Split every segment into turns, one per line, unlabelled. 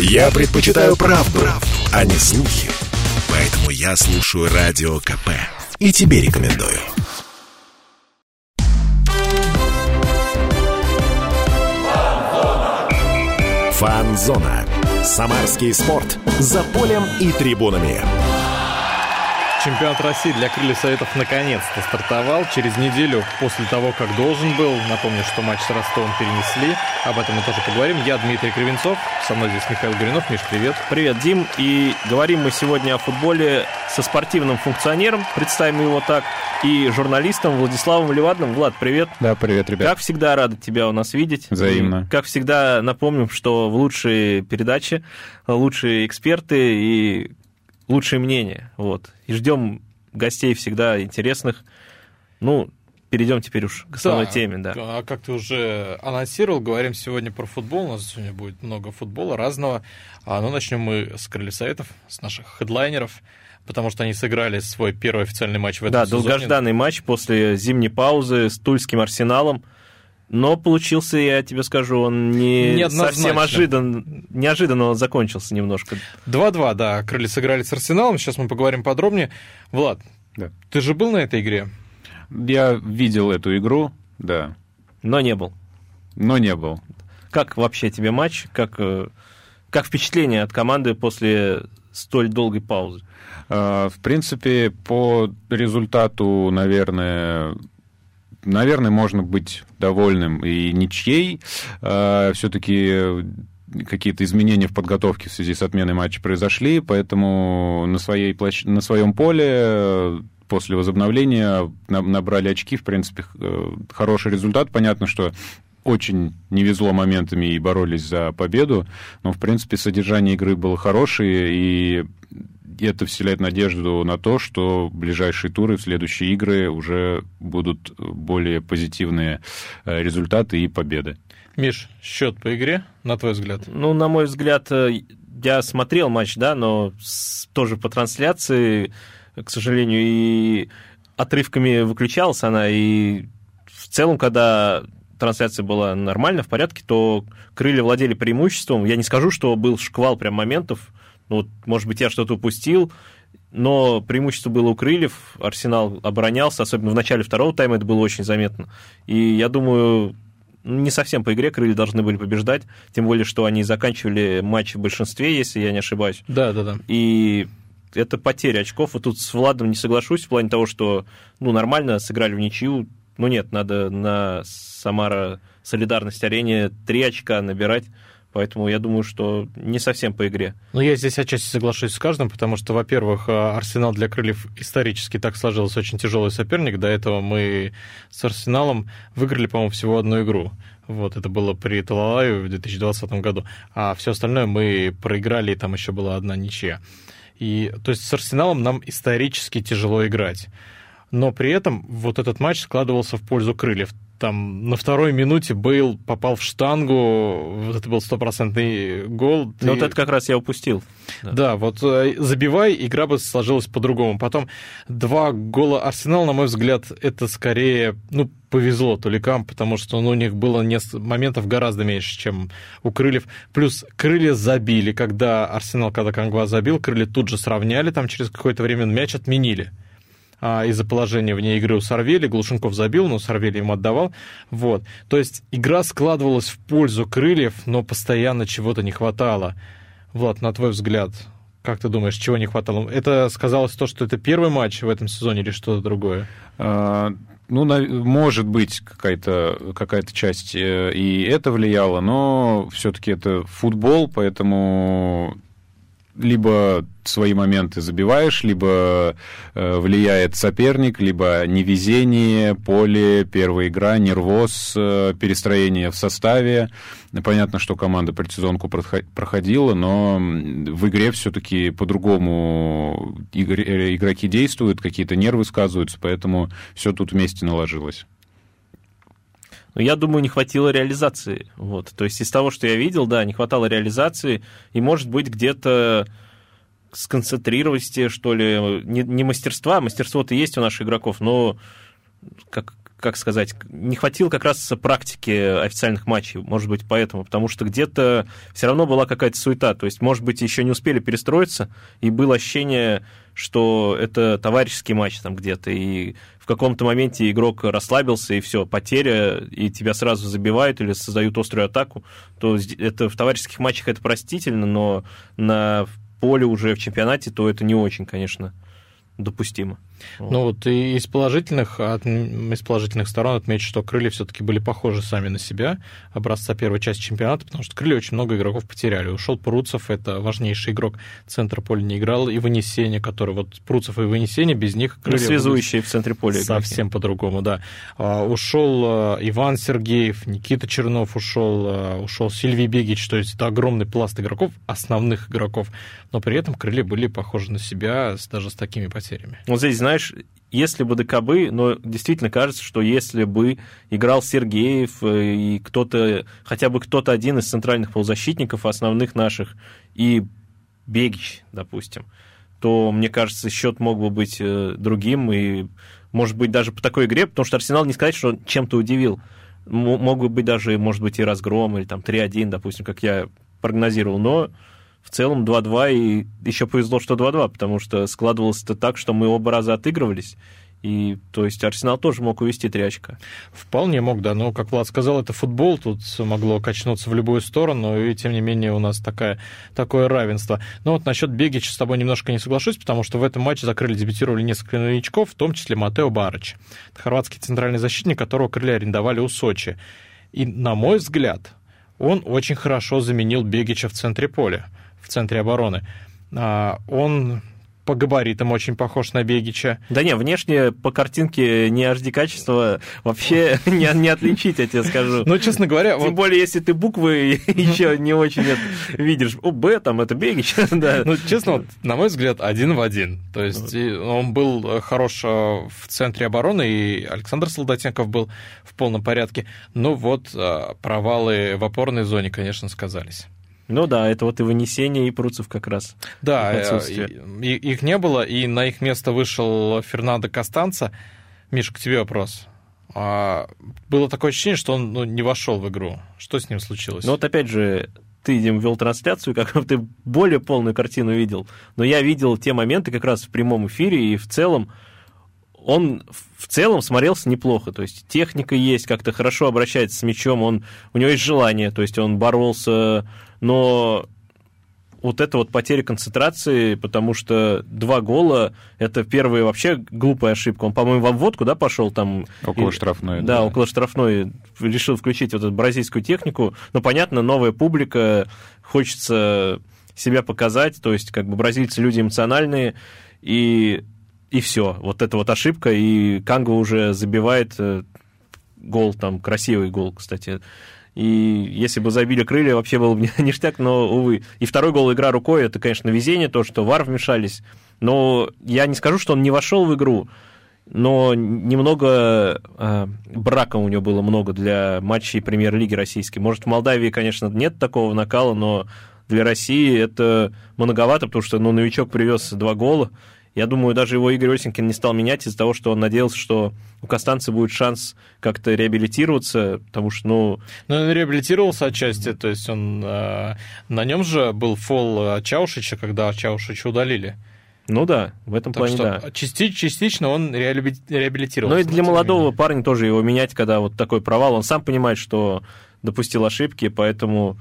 Я предпочитаю правду, правду, а не слухи. Поэтому я слушаю Радио КП. И тебе рекомендую. Фанзона. Самарский спорт. За полем и трибунами.
Чемпионат России для крыльев Советов наконец-то стартовал. Через неделю после того, как должен был. Напомню, что матч с Ростовом перенесли. Об этом мы тоже поговорим. Я Дмитрий Кривенцов. Со мной здесь Михаил Гуринов. Миш, привет.
Привет, Дим. И говорим мы сегодня о футболе со спортивным функционером, представим его так, и журналистом Владиславом Левадным. Влад, привет.
Да, привет, ребят.
Как всегда, рады тебя у нас видеть.
Взаимно.
И, как всегда, напомним, что в лучшие передачи лучшие эксперты и лучшие мнения. Вот. И ждем гостей всегда интересных. Ну, перейдем теперь уж к основной
да,
теме, да.
А как ты уже анонсировал, говорим сегодня про футбол. У нас сегодня будет много футбола разного. А, ну, начнем мы с крылья советов, с наших хедлайнеров потому что они сыграли свой первый официальный матч в этом
да,
сезоне.
Да, долгожданный матч после зимней паузы с Тульским Арсеналом. Но получился, я тебе скажу, он не совсем ожидан, неожиданно он закончился немножко.
2-2, да, крылья сыграли с Арсеналом, сейчас мы поговорим подробнее. Влад, да. ты же был на этой игре?
Я видел эту игру, да.
Но не был.
Но не был.
Как вообще тебе матч? Как, э, как впечатление от команды после столь долгой паузы?
А, в принципе, по результату, наверное, наверное, можно быть довольным и ничьей. А, Все-таки какие-то изменения в подготовке в связи с отменой матча произошли, поэтому на, своей площ... на своем поле после возобновления набрали очки, в принципе, э, хороший результат. Понятно, что очень не везло моментами и боролись за победу, но, в принципе, содержание игры было хорошее, и это вселяет надежду на то, что ближайшие туры, в следующие игры уже будут более позитивные э, результаты и победы.
Миш, счет по игре, на твой взгляд?
Ну, на мой взгляд, э, я смотрел матч, да, но тоже по трансляции, к сожалению, и отрывками выключалась она, и в целом, когда трансляция была нормально, в порядке, то крылья владели преимуществом. Я не скажу, что был шквал прям моментов, ну, может быть, я что-то упустил, но преимущество было у крыльев, Арсенал оборонялся, особенно в начале второго тайма это было очень заметно. И я думаю, не совсем по игре крылья должны были побеждать, тем более, что они заканчивали матч в большинстве, если я не ошибаюсь.
Да, да, да.
И это потеря очков. Вот тут с Владом не соглашусь в плане того, что ну, нормально сыграли в ничью. Ну нет, надо на Самара солидарность арене три очка набирать. Поэтому я думаю, что не совсем по игре.
Ну, я здесь отчасти соглашусь с каждым, потому что, во-первых, а, Арсенал для крыльев исторически так сложился очень тяжелый соперник. До этого мы с Арсеналом выиграли, по-моему, всего одну игру. Вот, это было при Талалаю в 2020 году. А все остальное мы проиграли, и там еще была одна ничья. И, то есть с Арсеналом нам исторически тяжело играть. Но при этом вот этот матч складывался в пользу крыльев там на второй минуте Бейл попал в штангу, вот это был стопроцентный гол.
Ну, вот это как раз я упустил.
Да, да вот э, забивай, игра бы сложилась по-другому. Потом два гола Арсенал, на мой взгляд, это скорее, ну, повезло Туликам, потому что ну, у них было моментов гораздо меньше, чем у Крыльев. Плюс Крылья забили, когда Арсенал, когда Кангва забил, Крылья тут же сравняли, там через какое-то время мяч отменили. А, из-за положения вне игры у Сорвели. Глушенков забил, но Сорвели ему отдавал. Вот. То есть игра складывалась в пользу крыльев, но постоянно чего-то не хватало. Влад, на твой взгляд, как ты думаешь, чего не хватало? Это сказалось то, что это первый матч в этом сезоне или что-то другое?
А, ну, может быть, какая-то какая часть э, и это влияло, но все-таки это футбол, поэтому либо свои моменты забиваешь, либо э, влияет соперник, либо невезение, поле, первая игра, нервоз, э, перестроение в составе. Понятно, что команда предсезонку проходила, но в игре все-таки по-другому игроки действуют, какие-то нервы сказываются, поэтому все тут вместе наложилось.
Но я думаю, не хватило реализации. Вот. То есть из того, что я видел, да, не хватало реализации, и, может быть, где-то сконцентрированности, что ли, не, не мастерства, мастерство-то есть у наших игроков, но как как сказать, не хватило как раз практики официальных матчей, может быть, поэтому, потому что где-то все равно была какая-то суета, то есть, может быть, еще не успели перестроиться, и было ощущение, что это товарищеский матч там где-то, и каком-то моменте игрок расслабился, и все, потеря, и тебя сразу забивают или создают острую атаку, то это в товарищеских матчах это простительно, но на поле уже в чемпионате, то это не очень, конечно, допустимо.
Ну вот и из положительных, от, из положительных сторон отмечу, что крылья все-таки были похожи сами на себя, образца первой части чемпионата, потому что крылья очень много игроков потеряли. Ушел Пруцев, это важнейший игрок центра поля не играл, и Вынесение, который вот Пруцев и Вынесение, без них
крылья... Ну, связующие в центре поля.
Совсем по-другому, да. А, ушел а, Иван Сергеев, Никита Чернов ушел, а, ушел Сильвий Бегич, то есть это огромный пласт игроков, основных игроков, но при этом крылья были похожи на себя даже с такими потерями.
Вот здесь, знаешь, если бы ДКБ, но действительно кажется, что если бы играл Сергеев э, и кто-то, хотя бы кто-то один из центральных полузащитников, основных наших, и Бегич, допустим, то, мне кажется, счет мог бы быть э, другим, и, может быть, даже по такой игре, потому что Арсенал не сказать, что чем-то удивил. Мог бы быть даже, может быть, и разгром, или там 3-1, допустим, как я прогнозировал, но в целом 2-2, и еще повезло, что 2-2, потому что складывалось это так, что мы оба раза отыгрывались, и, то есть, Арсенал тоже мог увести три очка.
Вполне мог, да. Но, как Влад сказал, это футбол, тут могло качнуться в любую сторону, и, тем не менее, у нас такая, такое равенство. Но вот насчет Бегича с тобой немножко не соглашусь, потому что в этом матче закрыли, дебютировали несколько новичков, в том числе Матео Барыч. Хорватский центральный защитник, которого крылья арендовали у Сочи. И, на мой взгляд, он очень хорошо заменил Бегича в центре поля в центре обороны. А, он по габаритам очень похож на Бегича.
Да не, внешне по картинке не HD качество вообще не, не отличить, я тебе скажу.
Ну, честно говоря...
Тем вот... более, если ты буквы еще не очень видишь. О, Б, там, это Бегич, да.
Ну, честно, вот, на мой взгляд, один в один. То есть он был хорош а, в центре обороны, и Александр Солдатенков был в полном порядке. Но вот а, провалы в опорной зоне, конечно, сказались.
Ну да, это вот и вынесение, и Пруцев как раз.
Да, э, их не было, и на их место вышел Фернандо Костанца. Миша, к тебе вопрос. А, было такое ощущение, что он ну, не вошел в игру. Что с ним случилось?
Ну вот опять же, ты, Дим, вел трансляцию, как ты более полную картину видел. Но я видел те моменты как раз в прямом эфире, и в целом он в целом смотрелся неплохо. То есть техника есть, как-то хорошо обращается с мячом, он, у него есть желание, то есть он боролся но вот это вот потеря концентрации, потому что два гола — это первая вообще глупая ошибка. Он, по-моему, в обводку, да, пошел там...
Около штрафной.
Да, да, около штрафной. Решил включить вот эту бразильскую технику. Но, понятно, новая публика, хочется себя показать, то есть как бы бразильцы люди эмоциональные, и, и все. Вот это вот ошибка, и Канго уже забивает э, гол, там, красивый гол, кстати, и если бы забили крылья, вообще был бы ништяк, но, увы. И второй гол игра рукой, это, конечно, везение, то, что вар вмешались. Но я не скажу, что он не вошел в игру, но немного э, брака у него было много для матчей премьер-лиги российской. Может, в Молдавии, конечно, нет такого накала, но для России это многовато, потому что ну, новичок привез два гола, я думаю, даже его Игорь Осенькин не стал менять из-за того, что он надеялся, что у Костанца будет шанс как-то реабилитироваться, потому что, ну...
Ну, он реабилитировался отчасти, то есть он... Э, на нем же был фол Чаушича, когда Чаушича удалили.
Ну да, в этом так плане что да.
Частично, частично он реабилитировался.
Ну и для молодого парня тоже его менять, когда вот такой провал, он сам понимает, что допустил ошибки, поэтому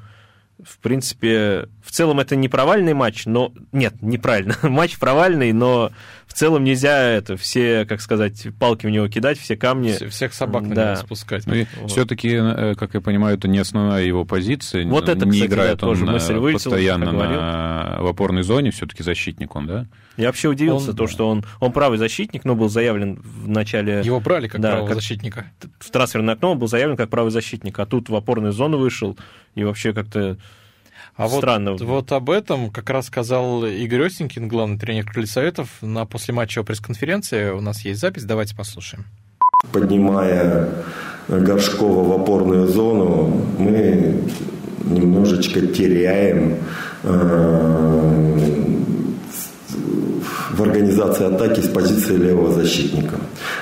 в принципе, в целом это не провальный матч, но... Нет, неправильно. матч провальный, но в целом нельзя это все, как сказать, палки в него кидать, все камни.
Всех собак на да. него спускать.
Ну, вот. Все-таки, э, как я понимаю, это не основная его позиция.
Вот это,
не
кстати,
играет
да,
он
тоже мысль вылетела,
постоянно на... в опорной зоне, все-таки защитник он, да?
Я вообще удивился, он, то, да. что он, он правый защитник, но был заявлен в начале...
Его брали как да, правого как защитника.
В трансферное окно он был заявлен как правый защитник, а тут в опорную зону вышел, и вообще как-то
а
Странно.
Вот, вот об этом как раз сказал Игорь Осенькин, главный тренер Крылья Советов, на послематчевой пресс-конференции. У нас есть запись, давайте послушаем.
Поднимая Горшкова в опорную зону, мы немножечко теряем э, в организации атаки с позиции левого защитника.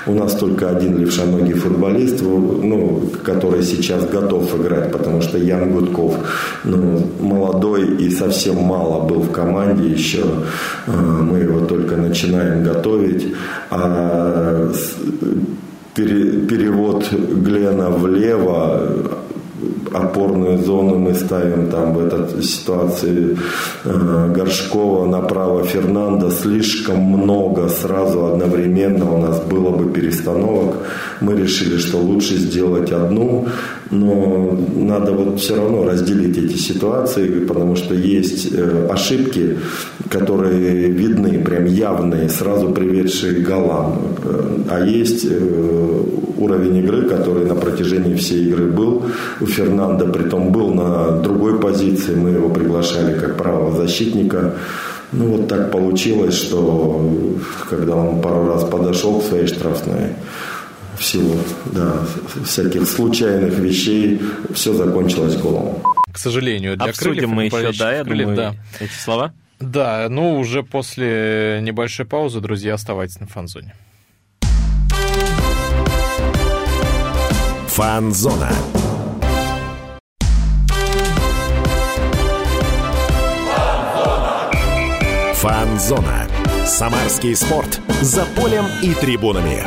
У нас только один левшоногий футболист, ну, который сейчас готов играть, потому что Ян Гудков ну, молодой и совсем мало был в команде еще. Э, мы его только начинаем готовить. А перевод Глена влево опорную зону мы ставим там в этой ситуации э, Горшкова, направо Фернанда. Слишком много сразу одновременно у нас было бы перестановок. Мы решили, что лучше сделать одну, но надо вот все равно разделить эти ситуации, потому что есть э, ошибки, которые видны, прям явные, сразу приведшие к голам. Э, а есть э, уровень игры, который на протяжении всей игры был. У Фернанда притом был на другой позиции, мы его приглашали как правого защитника. Ну вот так получилось, что когда он пару раз подошел к своей штрафной, всего, да, всяких случайных вещей, все закончилось голом.
К сожалению, для
Обсудим
крыльев,
мы еще, да, я
крыльев,
думаю,
да.
эти слова.
Да, ну уже после небольшой паузы, друзья, оставайтесь на фанзоне.
Фанзона. Фанзона. Самарский спорт. За полем и трибунами.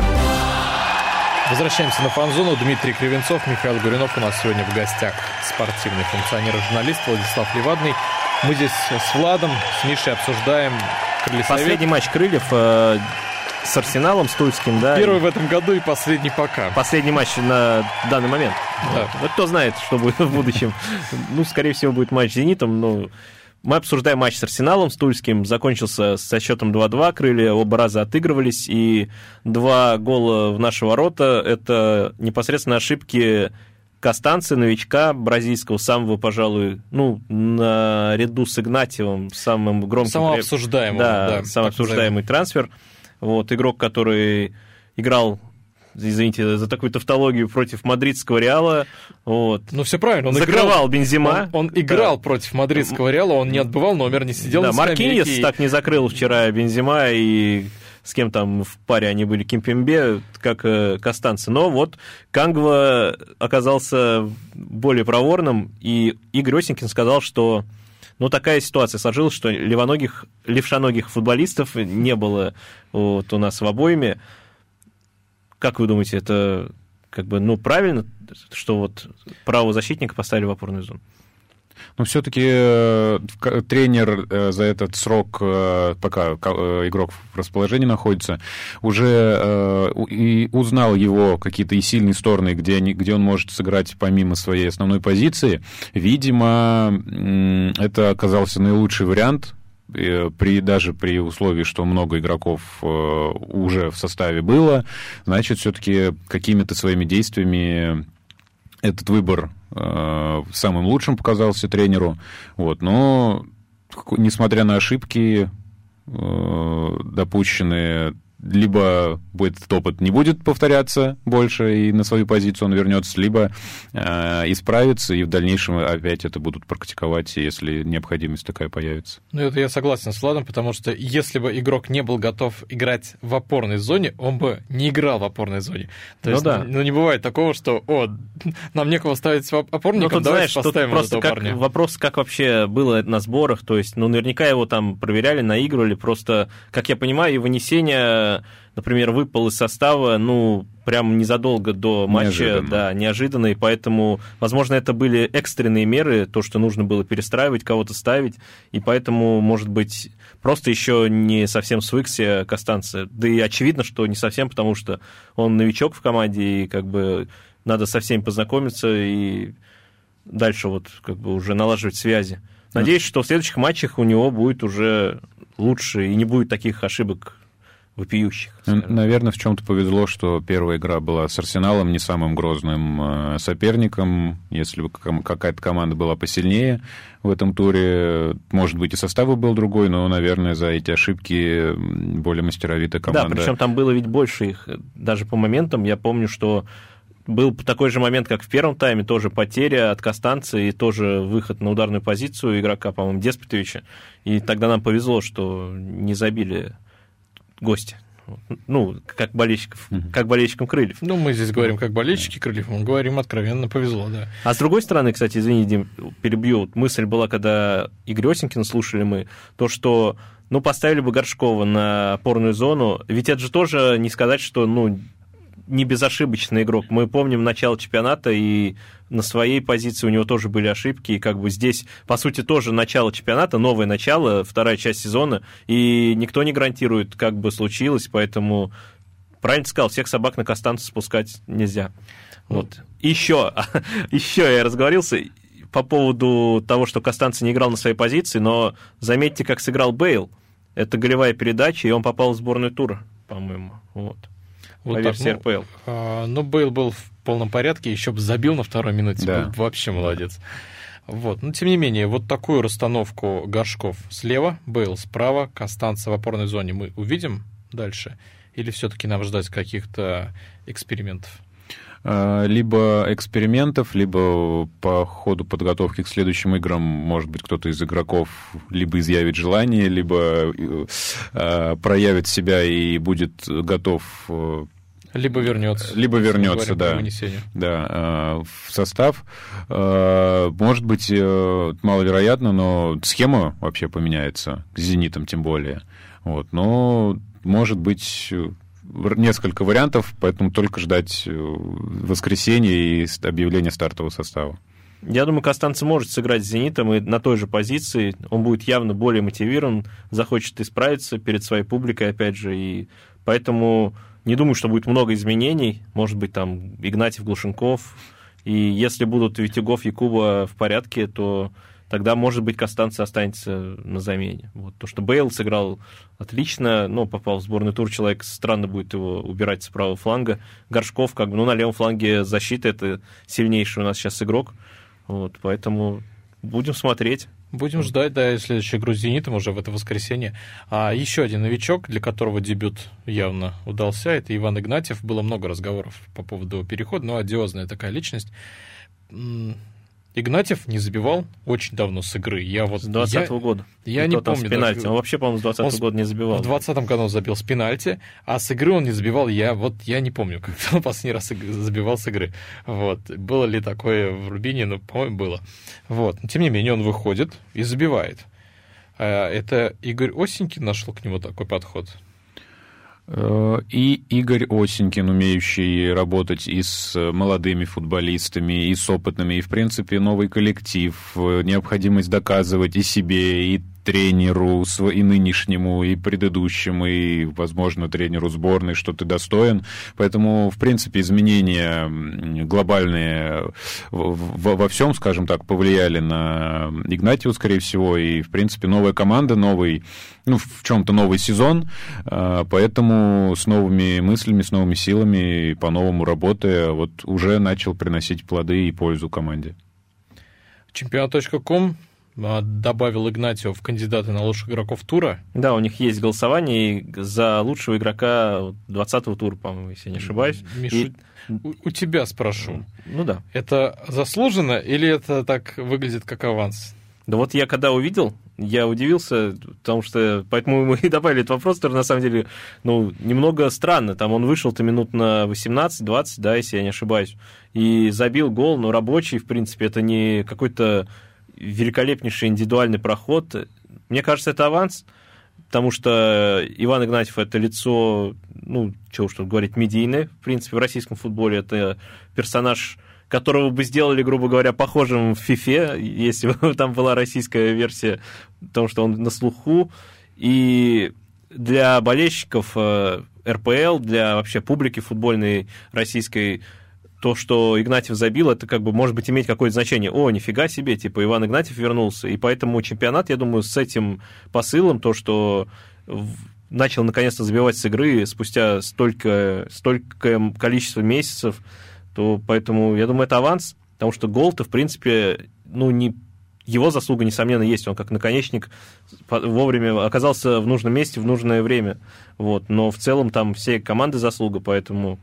Возвращаемся на фан-зону. Дмитрий Кривенцов, Михаил Гуринов. У нас сегодня в гостях спортивный функционер и журналист Владислав Левадный. Мы здесь с Владом, с Мишей обсуждаем крыльесовет.
Последний матч Крыльев э, с Арсеналом, с Тульским, да.
Первый в этом году и последний пока.
Последний матч на данный момент.
Да.
Вот кто знает, что будет в будущем. Ну, скорее всего, будет матч с «Зенитом», но мы обсуждаем матч с Арсеналом, с Тульским. Закончился со счетом 2-2. Крылья оба раза отыгрывались. И два гола в наши ворота – это непосредственно ошибки Костанцы, новичка бразильского, самого, пожалуй, ну, наряду с Игнатьевым, самым громким...
Самого обсуждаемого,
Да,
да,
самый
назовем.
обсуждаемый трансфер. Вот, игрок, который играл извините за такую тавтологию, против мадридского Реала. Вот.
Ну, все правильно. Он
Закрывал
играл,
Бензима.
Он, он играл
Да.
против мадридского Реала, он не отбывал номер, не сидел
да,
на.
Маркиньес
и-
так не закрыл вчера Бензима, и с кем там в паре они были, Кимпембе, как э, Костанцы. Но вот Кангва оказался более проворным, и Игорь Осенькин сказал, что ну, такая ситуация сложилась, что левоногих, левшоногих футболистов не было вот, у нас в обойме. Как вы думаете, это как бы, ну, правильно, что вот правого защитника поставили в опорную зону?
Но все-таки тренер э, за этот срок, э, пока э, игрок в расположении находится, уже э, и узнал его какие-то и сильные стороны, где, где он может сыграть помимо своей основной позиции. Видимо, это оказался наилучший вариант, э, при, даже при условии, что много игроков э, уже в составе было, значит, все-таки какими-то своими действиями этот выбор э, самым лучшим показался тренеру. Вот, но, несмотря на ошибки, э, допущенные, либо будет этот опыт не будет повторяться больше, и на свою позицию он вернется, либо э, исправится, и в дальнейшем опять это будут практиковать, если необходимость такая появится.
Ну, это я согласен с Владом, потому что если бы игрок не был готов играть в опорной зоне, он бы не играл в опорной зоне. То
Ну
есть,
да.
ну, не бывает такого, что, о, нам некого ставить в оп- опорника,
Ну, тут,
давайте
знаешь, тут
поставим
просто
этого
как,
парня.
вопрос, как вообще было на сборах, то есть, ну, наверняка его там проверяли, наигрывали, просто, как я понимаю, и вынесение, например, выпал из состава, ну, прям незадолго до матча,
Неожиданно.
да, неожиданно, и поэтому, возможно, это были экстренные меры, то, что нужно было перестраивать, кого-то ставить, и поэтому, может быть, просто еще не совсем свыкся Костанца, да и очевидно, что не совсем, потому что он новичок в команде, и как бы надо со всеми познакомиться, и дальше вот как бы уже налаживать связи. Надеюсь, что в следующих матчах у него будет уже лучше и не будет таких ошибок вопиющих. скажем.
Наверное, в чем-то повезло, что первая игра была с Арсеналом, не самым грозным э, соперником. Если бы какая-то команда была посильнее в этом туре, может быть, и состав бы был другой, но, наверное, за эти ошибки более мастеровитая команда.
Да, причем там было ведь больше их. Даже по моментам я помню, что был такой же момент, как в первом тайме, тоже потеря от Костанца и тоже выход на ударную позицию игрока, по-моему, Деспотовича. И тогда нам повезло, что не забили гости. Ну, как болельщиков, как болельщикам крыльев.
Ну, мы здесь говорим как болельщики крыльев, мы говорим откровенно повезло, да.
А с другой стороны, кстати, извини, Дим, перебью, мысль была, когда Игорь Осенькин слушали мы, то, что ну, поставили бы Горшкова на опорную зону, ведь это же тоже не сказать, что, ну, не безошибочный игрок. Мы помним начало чемпионата, и на своей позиции у него тоже были ошибки. И как бы здесь, по сути, тоже начало чемпионата, новое начало, вторая часть сезона, и никто не гарантирует, как бы случилось, поэтому правильно сказал, всех собак на Костанца спускать нельзя. Вот. Еще, еще я разговорился по поводу того, что Костанца не играл на своей позиции, но заметьте, как сыграл Бейл. Это голевая передача, и он попал в сборную тура, по-моему. Вот
вот по версии так, ну, РПЛ. А, ну, Бейл был в полном порядке, еще бы забил на второй минуте, да. был вообще молодец. Вот. Но, тем не менее, вот такую расстановку горшков слева, Бейл справа, Костанца в опорной зоне мы увидим дальше? Или все-таки нам ждать каких-то экспериментов?
А, либо экспериментов, либо по ходу подготовки к следующим играм, может быть, кто-то из игроков либо изъявит желание, либо э, проявит себя и будет готов э,
либо вернется.
Либо вернется, да. Да, э, в состав. Может быть, маловероятно, но схема вообще поменяется, с «Зенитом» тем более. Вот. Но, может быть, несколько вариантов, поэтому только ждать э, воскресенья и объявления стартового состава.
Я думаю, Костанца может сыграть с «Зенитом» и на той же позиции. Он будет явно более мотивирован, захочет исправиться перед своей публикой, опять же, и поэтому не думаю, что будет много изменений. Может быть, там Игнатьев, Глушенков. И если будут Витягов, Якуба в порядке, то тогда, может быть, Костанца останется на замене. Вот. То, что Бейл сыграл отлично, но попал в сборный тур, человек странно будет его убирать с правого фланга. Горшков, как бы, ну, на левом фланге защиты, это сильнейший у нас сейчас игрок. Вот, поэтому будем смотреть.
Будем ждать, да, следующую игру «Зенитом» уже в это воскресенье. А еще один новичок, для которого дебют явно удался, это Иван Игнатьев. Было много разговоров по поводу перехода, но одиозная такая личность. Игнатьев не забивал очень давно с игры. Я вот,
с 20 -го года.
Я не помню.
С пенальти. Даже... Он вообще, по-моему, с 20 -го года не забивал.
В 20 году он забил с пенальти, а с игры он не забивал. Я вот я не помню, когда он последний раз забивал с игры. Вот. Было ли такое в Рубине? Ну, по-моему, было. Вот. Но, тем не менее, он выходит и забивает. А это Игорь Осенькин нашел к нему такой подход.
Э, и Игорь Осенькин, умеющий работать и с молодыми футболистами, и с опытными, и, в принципе, новый коллектив, э, необходимость доказывать и себе, и тренеру и нынешнему, и предыдущему, и, возможно, тренеру сборной, что ты достоин. Поэтому, в принципе, изменения глобальные во, всем, скажем так, повлияли на Игнатьева, скорее всего, и, в принципе, новая команда, новый, ну, в чем-то новый сезон, а, поэтому с новыми мыслями, с новыми силами, по-новому работая, вот уже начал приносить плоды и пользу команде.
Чемпионат.ком добавил Игнатьева в кандидаты на лучших игроков тура.
Да, у них есть голосование за лучшего игрока 20-го тура, по-моему, если я не ошибаюсь.
Миша, и... у, у тебя спрошу.
Ну да.
Это заслуженно или это так выглядит как аванс?
Да вот я когда увидел, я удивился, потому что, поэтому мы и добавили этот вопрос, который на самом деле, ну, немного странно. Там он вышел-то минут на 18-20, да, если я не ошибаюсь, и забил гол, но рабочий, в принципе, это не какой-то великолепнейший индивидуальный проход. Мне кажется, это аванс, потому что Иван Игнатьев – это лицо, ну, чего уж тут говорить, медийное, в принципе, в российском футболе. Это персонаж, которого бы сделали, грубо говоря, похожим в FIFA, если бы там была российская версия, потому что он на слуху. И для болельщиков э, РПЛ, для вообще публики футбольной российской – то, что Игнатьев забил, это как бы может быть иметь какое-то значение. О, нифига себе, типа Иван Игнатьев вернулся. И поэтому чемпионат, я думаю, с этим посылом, то, что начал наконец-то забивать с игры спустя столько, столько количество месяцев, то поэтому, я думаю, это аванс, потому что гол-то, в принципе, ну, не его заслуга, несомненно, есть. Он как наконечник вовремя оказался в нужном месте в нужное время. Вот. Но в целом там все команды заслуга, поэтому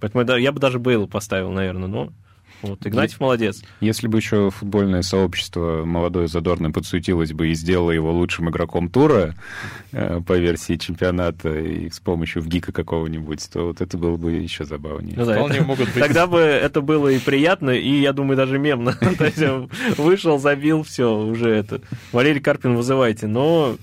Поэтому я бы даже Бейла поставил, наверное, но Вот, Игнатьев молодец.
Если бы еще футбольное сообщество молодое задорное подсуетилось бы и сделало его лучшим игроком тура э, по версии чемпионата и с помощью ВГИКа какого-нибудь, то вот это было бы еще забавнее.
Ну да,
Вполне
это-
могут быть.
Тогда бы это было и приятно, и, я думаю, даже мемно. То есть вышел, забил, все, уже это. Валерий Карпин вызывайте. Но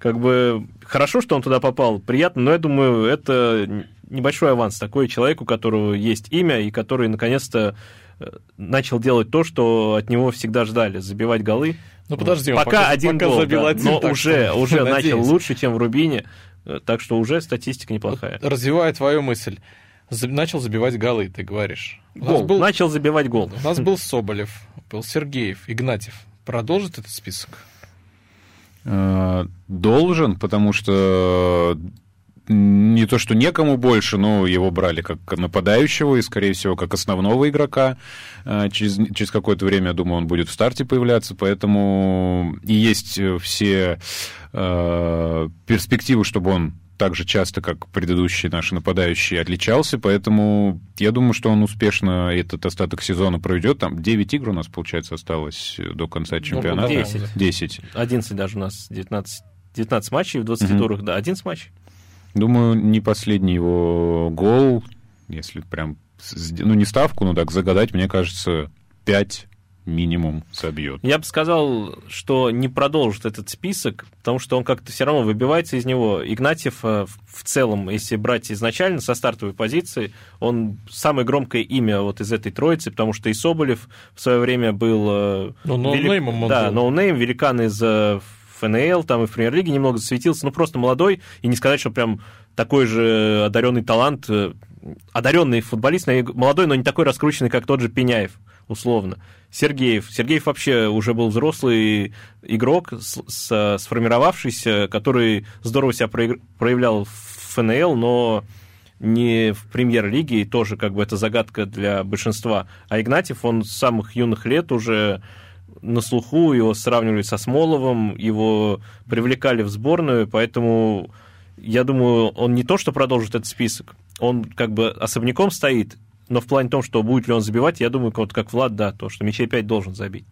как бы хорошо, что он туда попал, приятно, но я думаю, это небольшой аванс такой человек, у которого есть имя, и который наконец-то э, начал делать то, что от него всегда ждали, забивать голы.
Ну подожди, он
пока, один
пока
гол,
забил
да,
один,
но
так
уже,
что
уже начал
надеюсь.
лучше, чем в Рубине, э, так что уже статистика неплохая.
Развивая твою мысль, начал забивать голы, ты говоришь. У
Гол.
был,
Начал забивать гол.
у нас был Соболев, был Сергеев, Игнатьев. Продолжит этот список?
Э, Должен, потому что не то, что некому больше, но его брали как нападающего и, скорее всего, как основного игрока. Э, Через, через какое-то время, я думаю, он будет в старте появляться, поэтому и есть э, все э, перспективы, чтобы он так же часто, как предыдущие наши нападающие, отличался, поэтому я думаю, что он успешно этот остаток сезона проведет. Там 9 игр у нас, получается, осталось до конца чемпионата.
10.
10.
11 даже у нас, 19, 19 матчей в 20
Мгм.
турах, да, 11 матчей.
Думаю, не последний его гол, если прям, ну, не ставку, но так загадать, мне кажется, 5 минимум собьет.
Я бы сказал, что не продолжит этот список, потому что он как-то все равно выбивается из него. Игнатьев э, в целом, если брать изначально со стартовой позиции, он самое громкое имя вот из этой троицы, потому что и Соболев в свое время был... э,
Ну, ноунеймом он
Да,
no
name, великан из э, ФНЛ, там и в премьер-лиге немного засветился, ну просто молодой, и не сказать, что прям такой же одаренный талант, э, одаренный футболист, но молодой, но не такой раскрученный, как тот же Пиняев, условно. Сергеев. Сергеев вообще уже был взрослый игрок, с- с- сформировавшийся, который здорово себя проявлял в ФНЛ, но не в премьер-лиге, и тоже как бы это загадка для большинства. А Игнатьев, он с самых юных лет уже на слуху, его сравнивали со Смоловым, его привлекали в сборную, поэтому я думаю, он не то, что продолжит этот список, он как бы особняком стоит, но в плане том, что будет ли он забивать, я думаю, вот как Влад, да, то, что мячей 5 должен забить.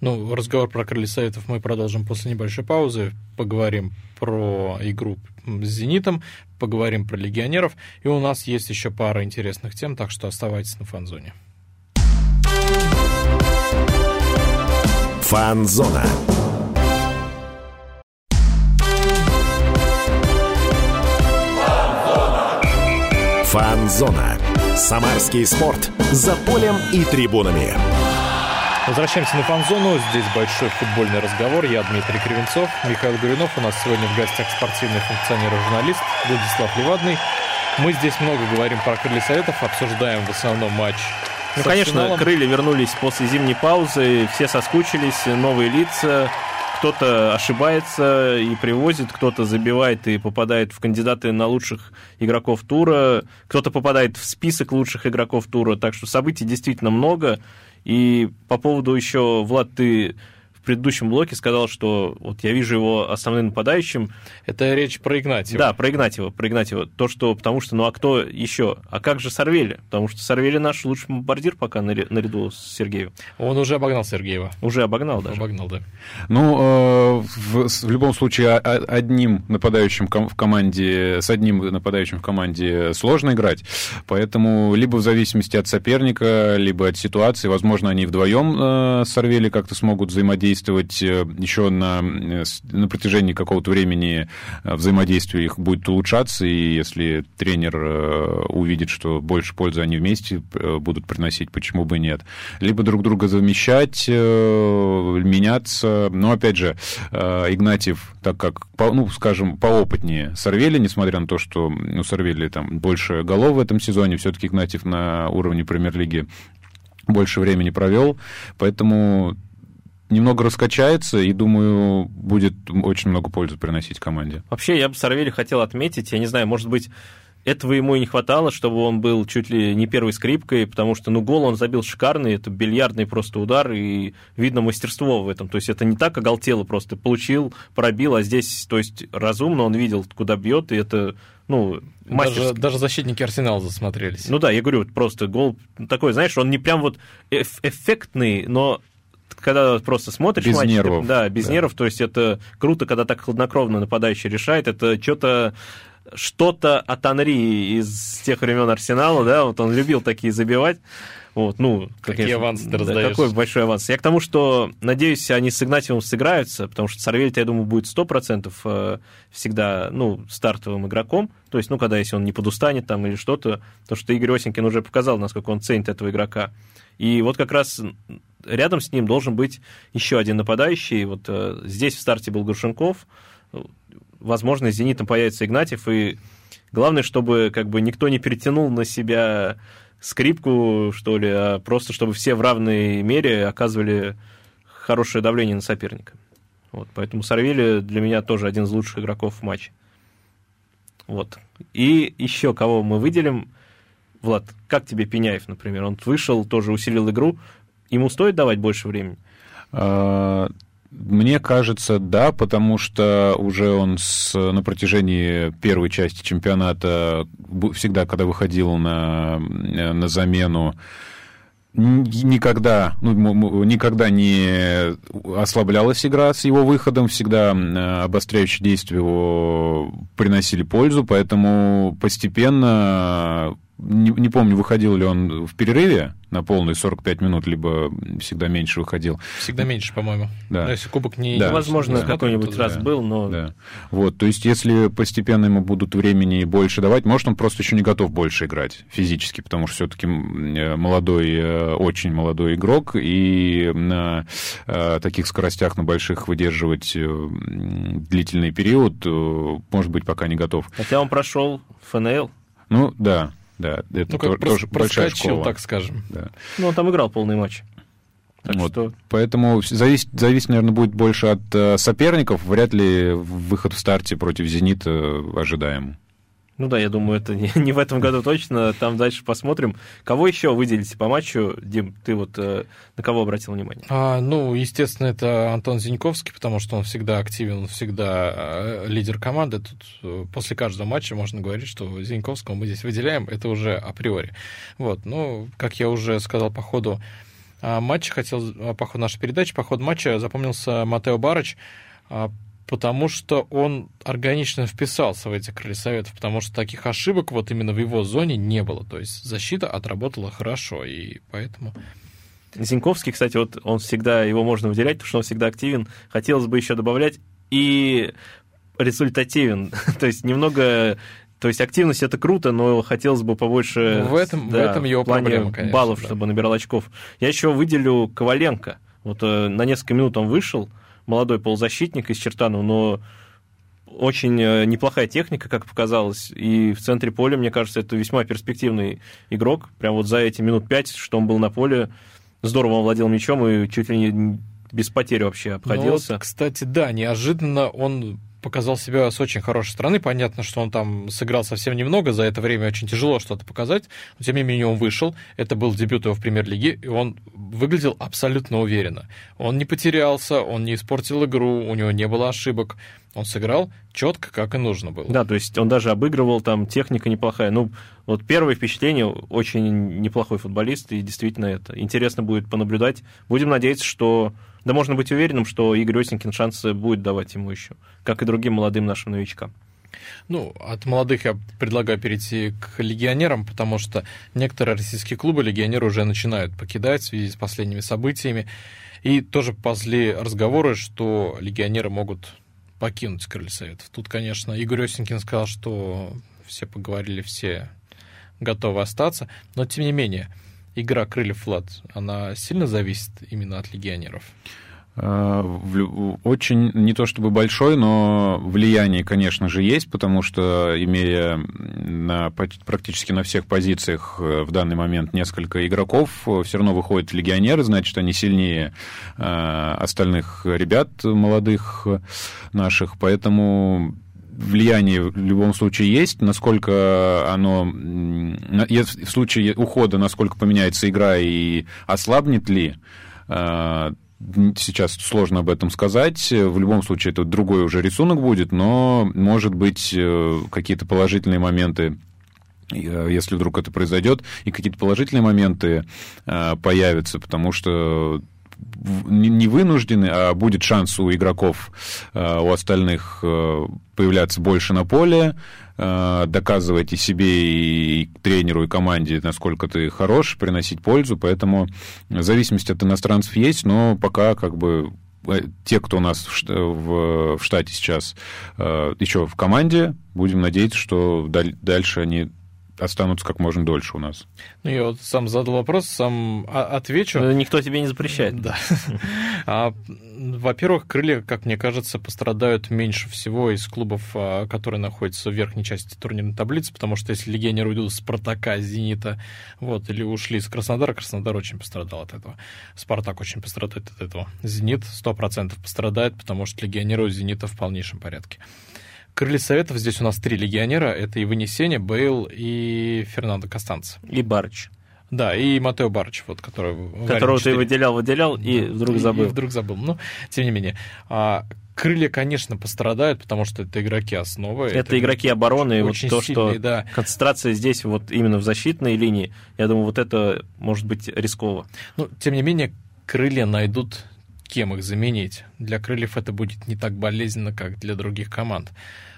Ну, разговор про крылья советов мы продолжим после небольшой паузы. Поговорим про игру с «Зенитом», поговорим про легионеров. И у нас есть еще пара интересных тем, так что оставайтесь на фанзоне.
Фанзона. Фанзона. Самарский спорт. За полем и трибунами.
Возвращаемся на фан-зону. Здесь большой футбольный разговор. Я Дмитрий Кривенцов, Михаил Горюнов. У нас сегодня в гостях спортивный функционер и журналист Владислав Левадный. Мы здесь много говорим про крылья советов, обсуждаем в основном матч
Ну, конечно,
Арсеналом.
крылья вернулись после зимней паузы, все соскучились, новые лица, кто-то ошибается и привозит, кто-то забивает и попадает в кандидаты на лучших игроков тура, кто-то попадает в список лучших игроков тура, так что событий действительно много. И по поводу еще, Влад, ты предыдущем блоке сказал, что вот я вижу его основным нападающим,
Это речь про Игнатьева.
да, про Игнатьева, про Игнатьева. То, что, потому что, ну а кто еще? А как же Сорвели? Потому что Сорвели наш лучший бомбардир пока наряду с Сергеем.
Он уже обогнал Сергеева.
Уже обогнал даже.
Обогнал, да.
Ну, э, в, в любом случае, о- о- одним нападающим в команде, с одним нападающим в команде сложно играть, поэтому либо в зависимости от соперника, либо от ситуации, возможно, они вдвоем э, с Орвели как-то смогут взаимодействовать э, еще на, э, на протяжении какого-то времени э, взаимодействие их будет улучшаться, и если тренер увидит, что больше пользы они вместе будут приносить, почему бы нет. Либо друг друга замещать, меняться. Но, опять же, Игнатьев, так как, ну, скажем, поопытнее Сорвели, несмотря на то, что у Сорвели там больше голов в этом сезоне, все-таки Игнатьев на уровне премьер-лиги больше времени провел, поэтому немного раскачается, и, думаю, будет очень много пользы приносить команде.
Вообще, я бы Сорвели хотел отметить, я не знаю, может быть, этого ему и не хватало, чтобы он был чуть ли не первой скрипкой, потому что, ну, гол он забил шикарный, это бильярдный просто удар, и видно мастерство в этом. То есть это не так оголтело просто, получил, пробил, а здесь, то есть разумно он видел, куда бьет, и это, ну,
даже, даже защитники Арсенала засмотрелись.
Ну да, я говорю, просто гол такой, знаешь, он не прям вот эф- эффектный, но когда просто смотришь
без
матч,
нервов.
Ты, да, без да. нервов, то есть это круто, когда так хладнокровно нападающий решает, это что-то что-то от Анри из тех времен Арсенала, да, вот он любил такие забивать. Вот, ну,
Какие конечно, авансы ты да,
раздаешь? Какой большой аванс. Я к тому, что, надеюсь, они с Игнатьевым сыграются, потому что Сорвель, я думаю, будет 100% э, всегда, ну, стартовым игроком. То есть, ну, когда если он не подустанет там или что-то, то что Игорь Осенькин уже показал, насколько он ценит этого игрока. И вот как раз рядом с ним должен быть еще один нападающий. Вот э, здесь в старте был Грушенков, возможно, с «Зенитом» появится Игнатьев, и главное, чтобы как бы никто не перетянул на себя скрипку, что ли, а просто чтобы все в равной мере оказывали хорошее давление на соперника. Вот, поэтому Сарвели для меня тоже один из лучших игроков в матче. Вот. И еще кого мы выделим. Влад, как тебе Пеняев, например? Он вышел, тоже усилил игру. Ему стоит давать больше времени?
Мне кажется, да, потому что уже он с, на протяжении первой части чемпионата всегда, когда выходил на, на замену, никогда, ну, никогда не ослаблялась игра с его выходом, всегда обостряющие действия его приносили пользу, поэтому постепенно, не, не помню, выходил ли он в перерыве, на полные 45 минут, либо всегда меньше выходил.
Всегда меньше, по-моему.
Да.
Но если кубок не...
Да. Возможно, да. какой-нибудь раз да. был, но...
Да. Вот, то есть если постепенно ему будут времени больше давать, может, он просто еще не готов больше играть физически, потому что все-таки э, молодой, э, очень молодой игрок, и на э, таких скоростях на больших выдерживать длительный период, может быть, пока не готов.
Хотя он прошел ФНЛ.
Ну, да, да, это ну, как тоже большая школа.
так скажем.
Да.
Ну, он там играл полный матч.
Так вот. что... Поэтому зависит, зависит, наверное, будет больше от э, соперников. Вряд ли выход в старте против «Зенита» ожидаем.
Ну да, я думаю, это не, не в этом году точно. Там дальше посмотрим. Кого еще выделите по матчу? Дим, ты вот э, на кого обратил внимание?
А, ну, естественно, это Антон Зиньковский, потому что он всегда активен, он всегда э, лидер команды. Тут э, после каждого матча можно говорить, что Зиньковского мы здесь выделяем, это уже априори. Вот, ну, как я уже сказал по ходу э, матча, хотел, э, по ходу нашей передачи, по ходу матча запомнился Матео Барыч, э, потому что он органично вписался в эти крылья советов, потому что таких ошибок вот именно в его зоне не было. То есть защита отработала хорошо, и поэтому...
Зиньковский, кстати, вот он всегда, его можно выделять, потому что он всегда активен. Хотелось бы еще добавлять и результативен. То есть немного то есть активность это круто, но хотелось бы побольше
в этом, да, в этом его
в плане
проблема, конечно,
баллов,
да.
чтобы набирал очков. Я еще выделю Коваленко. Вот э, на несколько минут он вышел, молодой полузащитник из Чертанова, но очень э, неплохая техника, как показалось. И в центре поля, мне кажется, это весьма перспективный игрок. Прям вот за эти минут пять, что он был на поле, здорово владел мячом и чуть ли не без потерь вообще обходился.
Ну, вот, кстати, да, неожиданно он показал себя с очень хорошей стороны. Понятно, что он там сыграл совсем немного, за это время очень тяжело что-то показать, но тем не менее он вышел, это был дебют его в премьер-лиге, и он выглядел абсолютно уверенно. Он не потерялся, он не испортил игру, у него не было ошибок, он сыграл четко, как и нужно было.
Да, то есть он даже обыгрывал, там техника неплохая. Ну, вот первое впечатление, очень неплохой футболист, и действительно это интересно будет понаблюдать. Будем надеяться, что да можно быть уверенным, что Игорь Осенькин шансы будет давать ему еще, как и другим молодым нашим новичкам.
Ну, от молодых я предлагаю перейти к легионерам, потому что некоторые российские клубы легионеры уже начинают покидать в связи с последними событиями. И тоже пошли разговоры, что легионеры могут покинуть Крылья Советов. Тут, конечно, Игорь Осенькин сказал, что все поговорили, все готовы остаться, но тем не менее – игра крыльев Влад, она сильно зависит именно от легионеров?
А, очень, не то чтобы большой, но влияние, конечно же, есть, потому что, имея на, практически на всех позициях э, в данный момент несколько игроков, э, все равно выходят легионеры, значит, они сильнее э, остальных ребят молодых наших, поэтому влияние в любом случае есть, насколько оно, в случае ухода, насколько поменяется игра и ослабнет ли, э, сейчас сложно об этом сказать. В любом случае, это другой уже рисунок будет, но, может быть, э, какие-то положительные моменты если вдруг это произойдет, и какие-то положительные моменты появятся, потому что не вынуждены, а будет шанс у игроков, э, у остальных э, появляться больше на поле, э, доказывать и себе, и тренеру, и команде, насколько ты хорош, приносить пользу. Поэтому зависимость от иностранцев есть, но пока как бы те, кто у нас в штате сейчас еще в команде, будем надеяться, что дальше они останутся как можно дольше у нас.
Ну, я вот сам задал вопрос, сам отвечу.
Но никто тебе не запрещает.
Да. А, во-первых, крылья, как мне кажется, пострадают меньше всего из клубов, а, которые находятся в верхней части турнирной таблицы, потому что если легионеры уйдут с Спартака, Зенита, вот, или ушли из Краснодара, Краснодар очень пострадал от этого. Спартак очень пострадает от этого. Зенит 100% пострадает, потому что легионеры у Зенита в полнейшем порядке. Крылья Советов здесь у нас три легионера. Это и Вынесение, Бейл и Фернандо Костанц.
И Барч.
Да, и Матео Барч, вот, который...
Которого ты выделял, выделял, и вдруг забыл. И
вдруг забыл. Ну, тем не менее. А, крылья, конечно, пострадают, потому что это игроки основы.
Это, это игроки обороны, и вот то, сильные, что да. концентрация здесь вот именно в защитной линии, я думаю, вот это может быть рисково.
Ну, тем не менее, крылья найдут кем их заменить. Для крыльев это будет не так болезненно, как для других команд.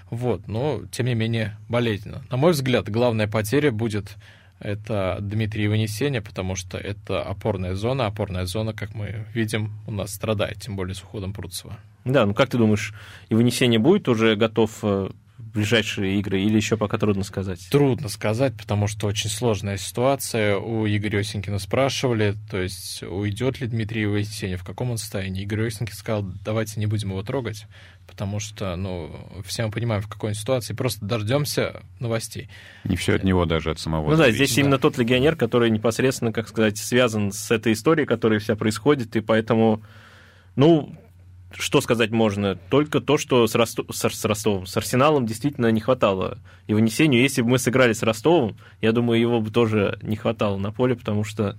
Вот, но, тем не менее, болезненно. На мой взгляд, главная потеря будет это Дмитрий Вынесения, потому что это опорная зона. Опорная зона, как мы видим, у нас страдает, тем более с уходом Пруцева.
Да, ну как ты думаешь, и Вынесение будет уже готов э, ближайшие игры, или еще пока трудно сказать?
Трудно сказать, потому что очень сложная ситуация. У Игоря Осенькина спрашивали, то есть уйдет ли Дмитрий Войтенев, в каком он состоянии. Игорь Осенькин сказал, давайте не будем его трогать, потому что, ну, все мы понимаем, в какой он ситуации, просто дождемся новостей.
Не все от него даже, от самого.
Ну да, здесь да. именно тот легионер, который непосредственно, как сказать, связан с этой историей, которая вся происходит, и поэтому, ну, что сказать можно? Только то, что с, Ростов, с, с Ростовом, с Арсеналом действительно не хватало и вынесению. Если бы мы сыграли с Ростовом, я думаю, его бы тоже не хватало на поле, потому что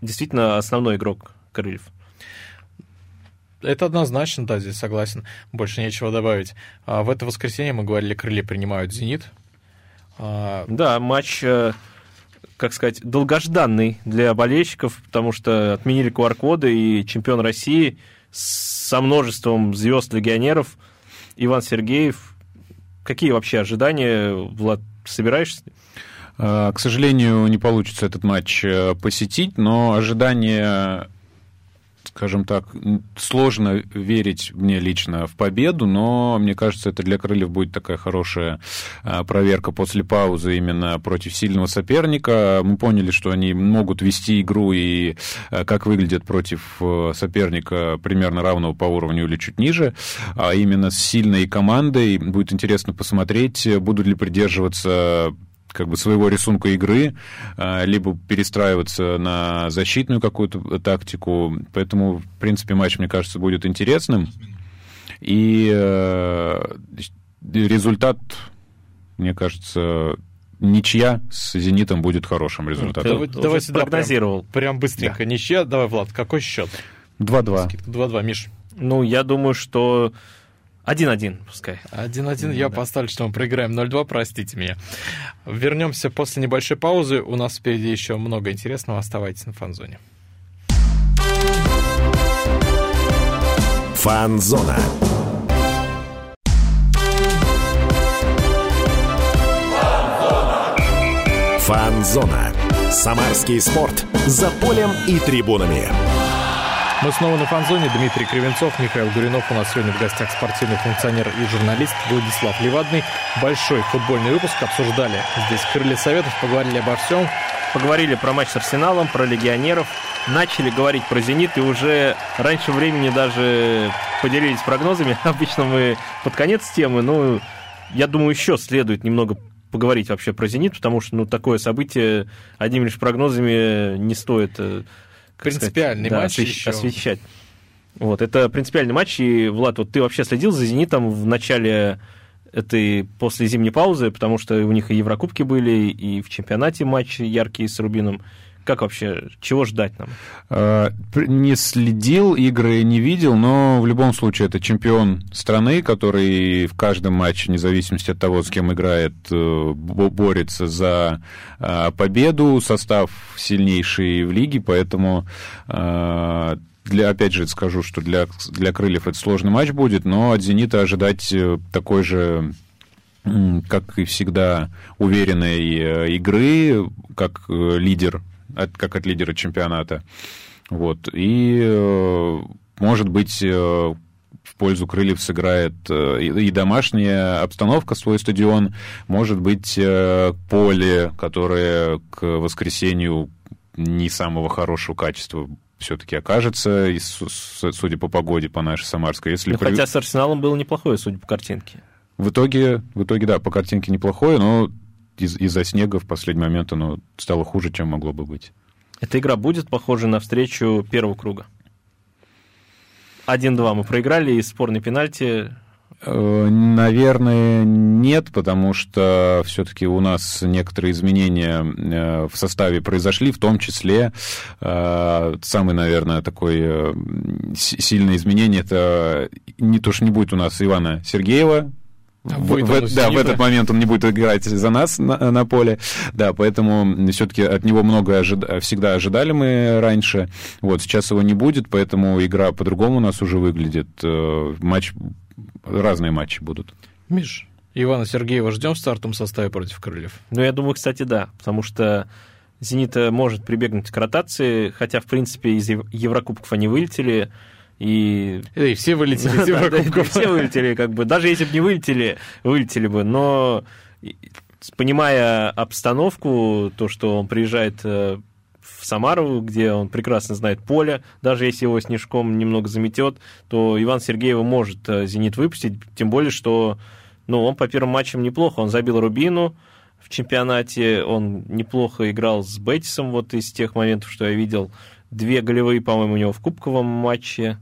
действительно основной игрок Крыльев.
Это однозначно, да, здесь согласен. Больше нечего добавить. А в это воскресенье, мы говорили, крылья принимают «Зенит».
А... Да, матч, э, как сказать, долгожданный для болельщиков, потому что отменили QR-коды, и чемпион России – со множеством звезд-легионеров. Иван Сергеев. Какие вообще ожидания, Влад, собираешься?
А, к сожалению, не получится этот матч э, посетить, но ожидания скажем так, сложно верить мне лично в победу, но мне кажется, это для Крыльев будет такая хорошая а, проверка после паузы именно против сильного соперника. Мы поняли, что они могут вести игру и а, как выглядят против э, соперника примерно равного по уровню или чуть ниже, а именно с сильной командой. Будет интересно посмотреть, будут ли придерживаться как бы своего рисунка игры, а, либо перестраиваться на защитную какую-то тактику. Поэтому, в принципе, матч, мне кажется, будет интересным. И э, результат, мне кажется, ничья с «Зенитом» будет хорошим результатом.
Давай, давайте прогнозировал. Да, прям, прям быстренько. Да. Ничья, давай, Влад, какой счет?
2-2.
2-2, Миш.
Ну, я думаю, что 1-1 пускай.
1-1 я да. поставлю, что мы проиграем 0-2, простите меня. Вернемся после небольшой паузы. У нас впереди еще много интересного. Оставайтесь на фанзоне.
Фанзона. Фанзона. Самарский спорт. За полем и трибунами.
Мы снова на фанзоне. Дмитрий Кривенцов, Михаил Гуринов. У нас сегодня в гостях спортивный функционер и журналист Владислав Левадный. Большой футбольный выпуск. Обсуждали здесь крылья советов, поговорили обо всем.
Поговорили про матч с Арсеналом, про легионеров. Начали говорить про «Зенит» и уже раньше времени даже поделились прогнозами. Обычно мы под конец темы, но я думаю, еще следует немного поговорить вообще про «Зенит», потому что ну, такое событие одними лишь прогнозами не стоит э,
принципиальный
сказать,
матч
да, еще. освещать. Вот, это принципиальный матч, и, Влад, вот ты вообще следил за «Зенитом» в начале этой после зимней паузы, потому что у них и Еврокубки были, и в чемпионате матчи яркие с Рубином. Как вообще, чего ждать нам?
Э, не следил, игры не видел, но в любом случае это чемпион страны, который в каждом матче, вне зависимости от того, с кем играет, э, борется за э, победу, состав сильнейший в лиге, поэтому для, опять же, скажу, что для, для крыльев это сложный матч будет, но от «Зенита» ожидать такой же как и всегда, уверенной игры, как лидер от, как от лидера чемпионата. Вот. И, э, может быть, э, в пользу крыльев сыграет э, и домашняя обстановка, свой стадион, может быть, поле, которое к воскресенью не самого хорошего качества все-таки окажется, судя по погоде, по нашей Самарской. Если
ну, при... Хотя с Арсеналом было неплохое, судя по картинке.
В итоге, в итоге, да, по картинке неплохое, но из- из-за снега в последний момент оно стало хуже, чем могло бы быть.
Эта игра будет похожа на встречу первого круга? 1-2 мы проиграли, и спорный пенальти
э, Наверное, нет, потому что все-таки у нас некоторые изменения э, в составе произошли, в том числе э, самый, наверное, такой сильное изменение это не то, что не будет у нас Ивана Сергеева, в, в, да, в этот момент он не будет играть за нас на, на поле. Да, поэтому все-таки от него много ожид... всегда ожидали мы раньше. Вот, сейчас его не будет, поэтому игра по-другому у нас уже выглядит. Э, матч... Разные матчи будут.
Миш, Ивана Сергеева ждем в стартовом составе против Крыльев?
Ну, я думаю, кстати, да, потому что «Зенит» может прибегнуть к ротации, хотя, в принципе, из Еврокубков они вылетели, и...
И все вылетели из Еврокубков.
Все вылетели, как бы. Даже если бы не вылетели, вылетели бы. Но понимая обстановку, то, что он приезжает э, в Самару, где он прекрасно знает поле, даже если его снежком немного заметет, то Иван Сергеева может э, «Зенит» выпустить, тем более, что ну, он по первым матчам неплохо, он забил Рубину в чемпионате, он неплохо играл с Бетисом, вот из тех моментов, что я видел, две голевые, по-моему, у него в кубковом матче,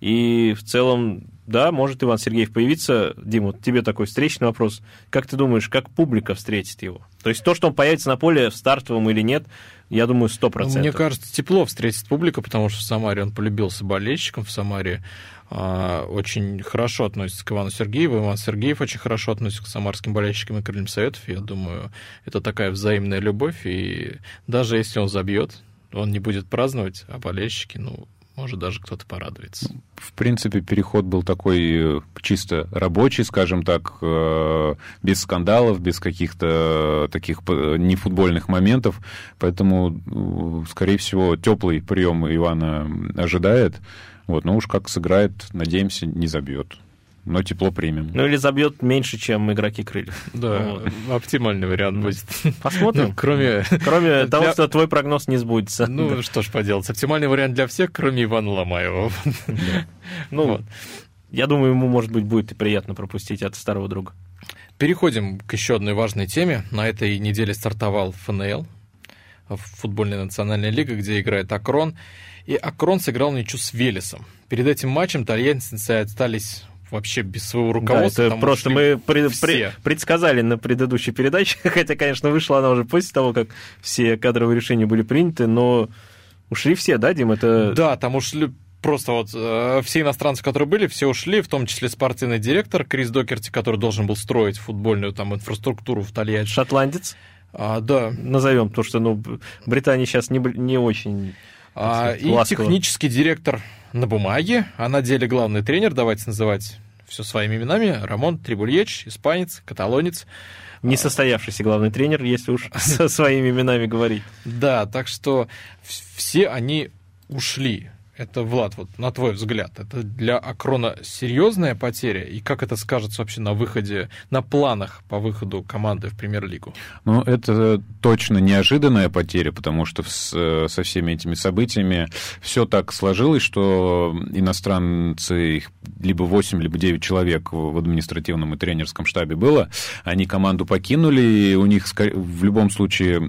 и в целом, да, может Иван Сергеев появиться. Дима, тебе такой встречный вопрос. Как ты думаешь, как публика встретит его? То есть то, что он появится на поле в стартовом или нет, я думаю, сто процентов.
Мне кажется, тепло встретит публика, потому что в Самаре он полюбился болельщикам, в Самаре а, очень хорошо относится к Ивану Сергееву, Иван Сергеев очень хорошо относится к самарским болельщикам и крыльям советов. Я думаю, это такая взаимная любовь, и даже если он забьет, он не будет праздновать, а болельщики, ну, может, даже кто-то порадуется.
В принципе, переход был такой э, чисто рабочий, скажем так, э, без скандалов, без каких-то таких э, нефутбольных моментов. Поэтому, скорее всего, теплый прием Ивана ожидает. Вот, но уж как сыграет, надеемся, не забьет но тепло примем.
Ну или забьет меньше, чем игроки крыльев.
Да, вот. оптимальный вариант будет.
Посмотрим.
Ну, кроме
кроме того, для... что твой прогноз не сбудется.
Ну да. что ж поделать, оптимальный вариант для всех, кроме Ивана Ломаева.
Ну вот. Я думаю, ему, может быть, будет и приятно пропустить от старого друга.
Переходим к еще одной важной теме. На этой неделе стартовал ФНЛ, футбольная национальная лига, где играет Акрон. И Акрон сыграл ничью с Велесом. Перед этим матчем тальянцы остались вообще без своего руководства.
Да, это просто мы пред, пред, предсказали на предыдущей передаче, хотя, конечно, вышла она уже после того, как все кадровые решения были приняты, но ушли все, да, Дим? Это...
Да, там ушли просто вот э, все иностранцы, которые были, все ушли, в том числе спортивный директор Крис Докерти, который должен был строить футбольную там инфраструктуру в Тольятти.
Шотландец?
А, да.
Назовем, потому что ну, Британия сейчас не, не очень
а, и технический директор на бумаге, а на деле главный тренер, давайте называть все своими именами, Рамон Трибульеч, испанец, каталонец.
Несостоявшийся главный тренер, если уж со своими именами говорить.
Да, так что все они ушли. Это, Влад, вот на твой взгляд, это для Акрона серьезная потеря? И как это скажется вообще на выходе, на планах по выходу команды в премьер-лигу?
Ну, это точно неожиданная потеря, потому что с, со всеми этими событиями все так сложилось, что иностранцы, их либо 8, либо 9 человек в административном и тренерском штабе было, они команду покинули, и у них в любом случае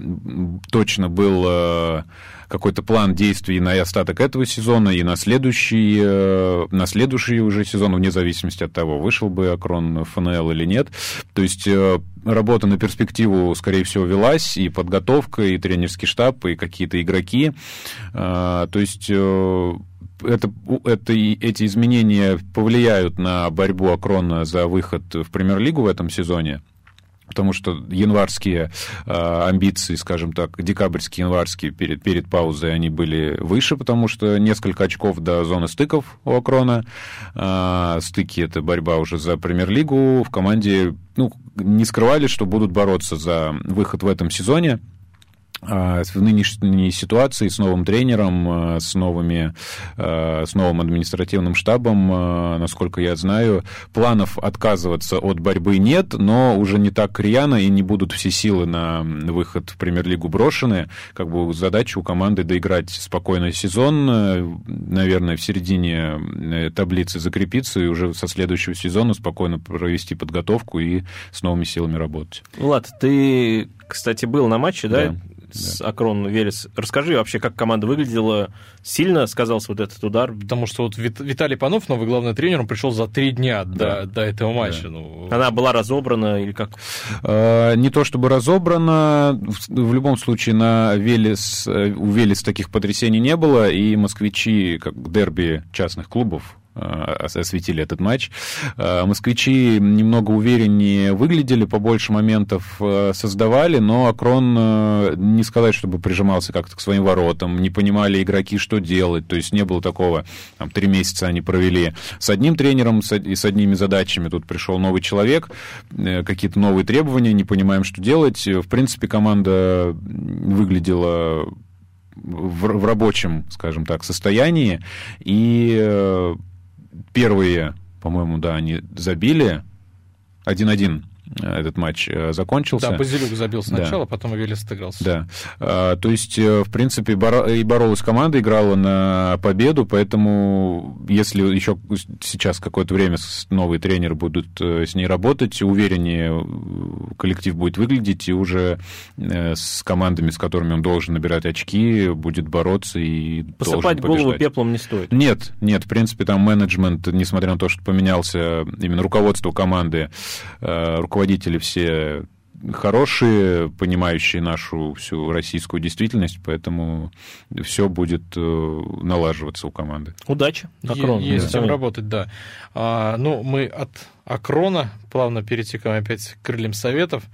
точно был э, какой-то план действий на остаток этого сезона, сезона и на следующий, э, на следующий уже сезон, вне зависимости от того, вышел бы Акрон ФНЛ или нет. То есть э, работа на перспективу, скорее всего, велась, и подготовка, и тренерский штаб, и какие-то игроки. То есть это, это, эти изменения повлияют на борьбу Акрона за выход в премьер-лигу в этом сезоне потому что январские э, амбиции, скажем так, декабрьские, январские перед, перед паузой, они были выше, потому что несколько очков до зоны стыков у Акрона. Э, стыки — это борьба уже за премьер-лигу. В команде ну, не скрывали, что будут бороться за выход в этом сезоне. А, в нынешней ситуации с новым тренером, а, с, новыми, а, с новым административным штабом, насколько я знаю, планов отказываться от борьбы нет, но уже не так рьяно и не будут все силы на выход в премьер-лигу брошены. Как бы задача у команды доиграть спокойный сезон, наверное, в середине э, таблицы закрепиться и уже со следующего сезона спокойно провести подготовку и с новыми силами работать.
Влад, ты, кстати, был на матче, да? да с да. Акрон Велес. Расскажи вообще, как команда выглядела. Сильно сказался вот этот удар?
Потому что вот Виталий Панов, новый главный тренер, он пришел за три дня да. до, до этого матча. Да.
Ну... Она была разобрана или как?
А, не то чтобы разобрана. В любом случае на Велес, э, у Велес таких потрясений не было, и москвичи, как дерби частных клубов, осветили этот матч. Э, москвичи немного увереннее выглядели, побольше моментов э, создавали, но Акрон, не сказать, чтобы прижимался как-то к своим воротам, не понимали игроки, что делать, то есть не было такого, там, три месяца они провели с одним тренером и с одними задачами, тут пришел новый человек, какие-то новые требования, не понимаем, что делать. В принципе, команда выглядела в, в рабочем, скажем так, состоянии, и первые, по-моему, да, они забили. 1-1 этот матч э, закончился.
Да, Базилюк забил сначала, да. потом Велес отыгрался.
Да. А, то есть, э, в принципе, и боролась команда, играла на победу, поэтому если еще сейчас какое-то время новые тренеры будут э, с ней работать, увереннее коллектив будет выглядеть, и уже с командами, с которыми он должен набирать очки, будет бороться и
Посыпать голову пеплом не стоит.
Нет, нет, в принципе, там менеджмент, несмотря на то, что поменялся именно руководство команды, руководство руководители все хорошие, понимающие нашу всю российскую действительность, поэтому все будет э, налаживаться у команды.
Удачи.
Акрон. Есть да. чем работать, да. А, ну, мы от Акрона плавно перетекаем опять к крыльям советов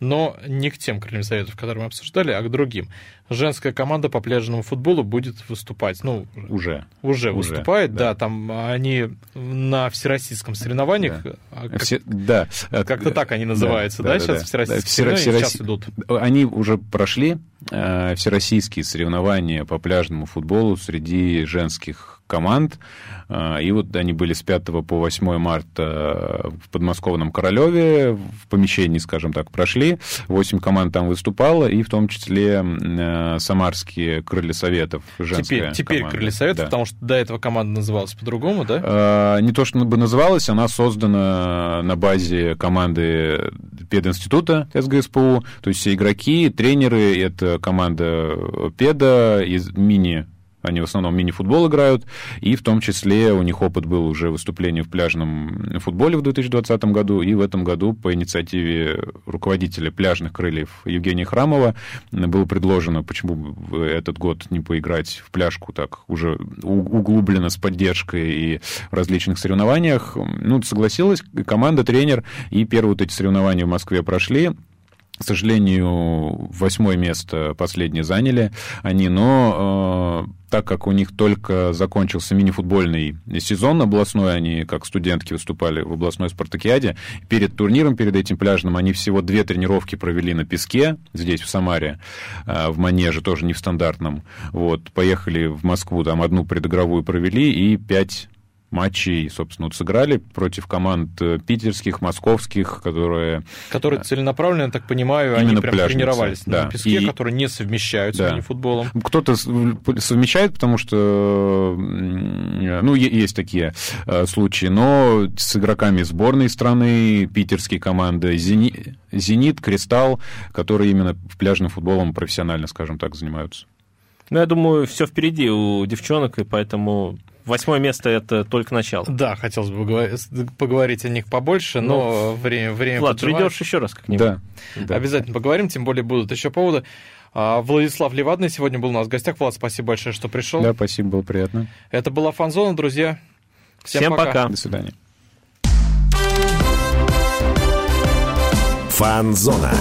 но не к тем крыльям советов, которые мы обсуждали, а к другим. Женская команда по пляжному футболу будет выступать. Ну,
уже.
Уже, уже выступает, да. да. Там они на всероссийском соревнованиях. Да. А как, Все,
да.
Как-то так они называются, да, да, да сейчас да. всероссийские
Всеро... сейчас идут. Они уже прошли э, всероссийские соревнования по пляжному футболу среди женских команд. А, и вот они были с 5 по 8 марта в подмосковном Королеве, в помещении, скажем так, прошли. 8 команд там выступало, и в том числе э, самарские крылья советов,
женская
Теперь,
теперь крылья советов, да. потому что до этого команда называлась по-другому, да?
А, не то, что бы называлась, она создана на базе команды пединститута СГСПУ, то есть все игроки, тренеры, это команда педа из мини они в основном мини-футбол играют, и в том числе у них опыт был уже выступления в пляжном футболе в 2020 году, и в этом году по инициативе руководителя пляжных крыльев Евгения Храмова было предложено, почему этот год не поиграть в пляжку так уже углубленно с поддержкой и в различных соревнованиях. Ну, согласилась команда, тренер, и первые вот эти соревнования в Москве прошли. К сожалению, восьмое место последнее заняли они, но э, так как у них только закончился мини-футбольный сезон областной, они как студентки выступали в областной спартакиаде, перед турниром, перед этим пляжным, они всего две тренировки провели на песке, здесь, в Самаре, э, в Манеже, тоже не в стандартном. Вот, поехали в Москву, там одну предыгровую провели и пять матчей, собственно, вот сыграли против команд э, питерских, московских, которые...
Которые целенаправленно, я так понимаю, они прям пляжницы, тренировались да. на песке, и... которые не совмещаются да. мини-футболом.
Кто-то совмещает, потому что, ну, есть такие э, случаи, но с игроками сборной страны, питерские команды, «Зенит», «Зенит», «Кристалл», которые именно в пляжным футболом профессионально, скажем так, занимаются.
Ну, я думаю, все впереди у девчонок, и поэтому восьмое место это только начало.
Да, хотелось бы поговорить о них побольше, но ну, время, время
Влад, придешь еще раз как-нибудь.
Да,
да. Обязательно поговорим, тем более будут еще поводы. А, Владислав Левадный сегодня был у нас в гостях. Влад, спасибо большое, что пришел.
Да, спасибо, было приятно.
Это была Фанзона, друзья.
Всем, Всем пока. пока.
До свидания.
Фанзона.